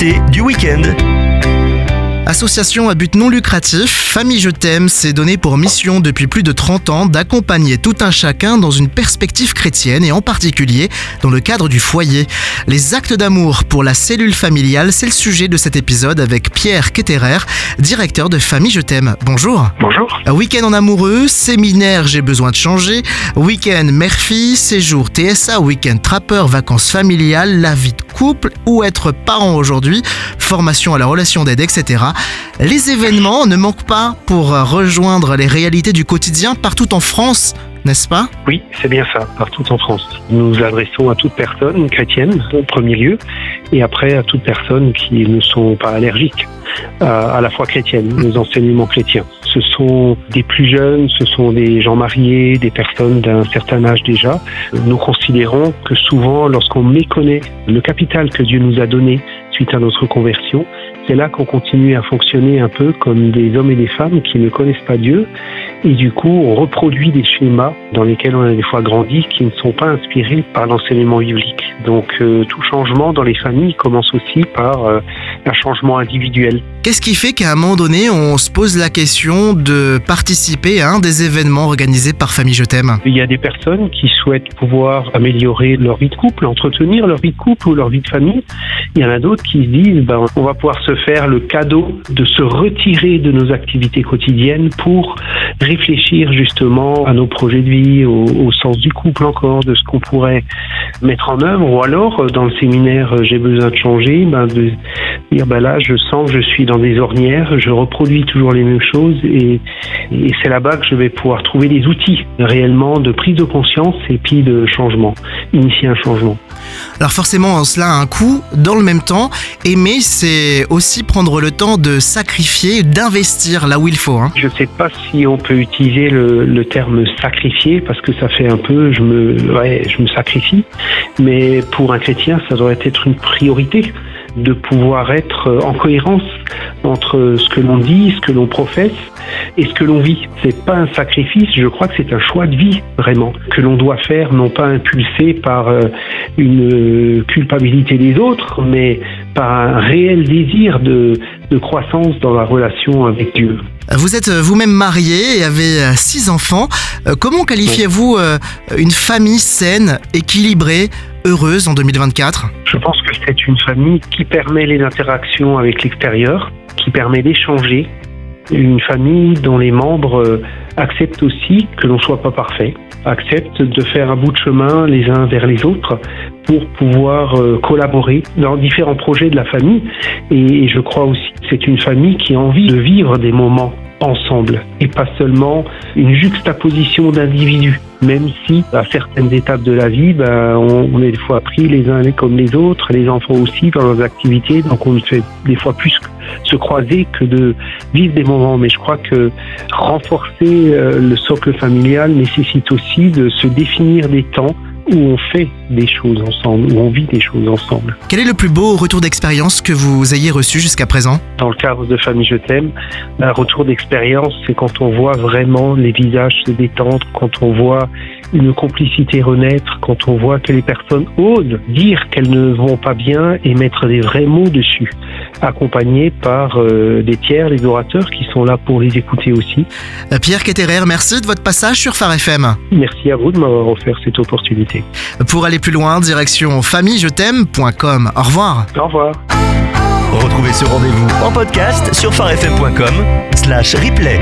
L'invité du week-end. Association à but non lucratif, Famille Je t'aime s'est donné pour mission depuis plus de 30 ans d'accompagner tout un chacun dans une perspective chrétienne et en particulier dans le cadre du foyer. Les actes d'amour pour la cellule familiale, c'est le sujet de cet épisode avec Pierre Ketterer, directeur de Famille Je t'aime. Bonjour. Bonjour. Week-end en amoureux, séminaire J'ai besoin de changer, week-end mère-fille, séjour TSA, week-end trappeur, vacances familiales, la vie de couple ou être parent aujourd'hui, formation à la relation d'aide, etc. Les événements ne manquent pas pour rejoindre les réalités du quotidien partout en France, n'est-ce pas? Oui, c'est bien ça, partout en France. Nous nous adressons à toute personne chrétienne, en premier lieu, et après à toute personne qui ne sont pas allergiques à, à la foi chrétienne, aux enseignements chrétiens. Ce sont des plus jeunes, ce sont des gens mariés, des personnes d'un certain âge déjà. Nous considérons que souvent, lorsqu'on méconnaît le capital que Dieu nous a donné suite à notre conversion, c'est là qu'on continue à fonctionner un peu comme des hommes et des femmes qui ne connaissent pas Dieu. Et du coup, on reproduit des schémas dans lesquels on a des fois grandi qui ne sont pas inspirés par l'enseignement biblique. Donc euh, tout changement dans les familles commence aussi par euh, un changement individuel. Qu'est-ce qui fait qu'à un moment donné, on se pose la question de participer à un des événements organisés par Famille Je t'aime? Il y a des personnes qui souhaitent pouvoir améliorer leur vie de couple, entretenir leur vie de couple ou leur vie de famille. Il y en a d'autres qui se disent, ben, on va pouvoir se faire le cadeau de se retirer de nos activités quotidiennes pour réfléchir justement à nos projets de vie, au, sens du couple encore, de ce qu'on pourrait mettre en œuvre, ou alors dans le séminaire j'ai besoin de changer, ben, de dire ben là je sens que je suis dans des ornières, je reproduis toujours les mêmes choses et, et c'est là-bas que je vais pouvoir trouver des outils réellement de prise de conscience et puis de changement, initier un changement. Alors forcément, cela a un coût. Dans le même temps, aimer, c'est aussi prendre le temps de sacrifier, d'investir là où il faut. Hein. Je ne sais pas si on peut utiliser le, terme sacrifier parce que ça fait un peu je me, ouais, je me sacrifie. Mais pour un chrétien, ça doit être une priorité de pouvoir être en cohérence entre ce que l'on dit, ce que l'on professe et ce que l'on vit. C'est pas un sacrifice, je crois que c'est un choix de vie vraiment que l'on doit faire, non pas impulsé par une culpabilité des autres, mais par un réel désir de, de croissance dans la relation avec Dieu. Vous êtes vous-même marié et avez six enfants. Comment qualifiez-vous une famille saine, équilibrée, heureuse en 2024 Je pense que c'est une famille qui permet les interactions avec l'extérieur, qui permet d'échanger. Une famille dont les membres acceptent aussi que l'on ne soit pas parfait, acceptent de faire un bout de chemin les uns vers les autres pour pouvoir collaborer dans différents projets de la famille. Et je crois aussi que c'est une famille qui a envie de vivre des moments ensemble et pas seulement une juxtaposition d'individus. Même si à certaines étapes de la vie, on, on, est des fois pris les uns comme les autres, les enfants aussi dans leurs activités, donc on fait des fois plus se croiser que de vivre des moments. Mais je crois que renforcer euh, le socle familial nécessite aussi de se définir des temps où on fait des choses ensemble, où on vit des choses ensemble. Quel est le plus beau retour d'expérience que vous ayez reçu jusqu'à présent? Dans le cadre de Famille Je t'aime, un retour d'expérience, c'est quand on voit vraiment les visages se détendre, quand on voit une complicité renaître, quand on voit que les personnes osent dire qu'elles ne vont pas bien et mettre des vrais mots dessus, accompagnés par euh, des tiers, les orateurs qui sont là pour les écouter aussi. Pierre Ketterer, merci de votre passage sur Phare FM. Merci à vous de m'avoir offert cette opportunité. Pour aller plus loin, direction famillejet'aime.com. Au revoir. Au revoir. Retrouvez ce rendez-vous en podcast sur farfm.com slash replay.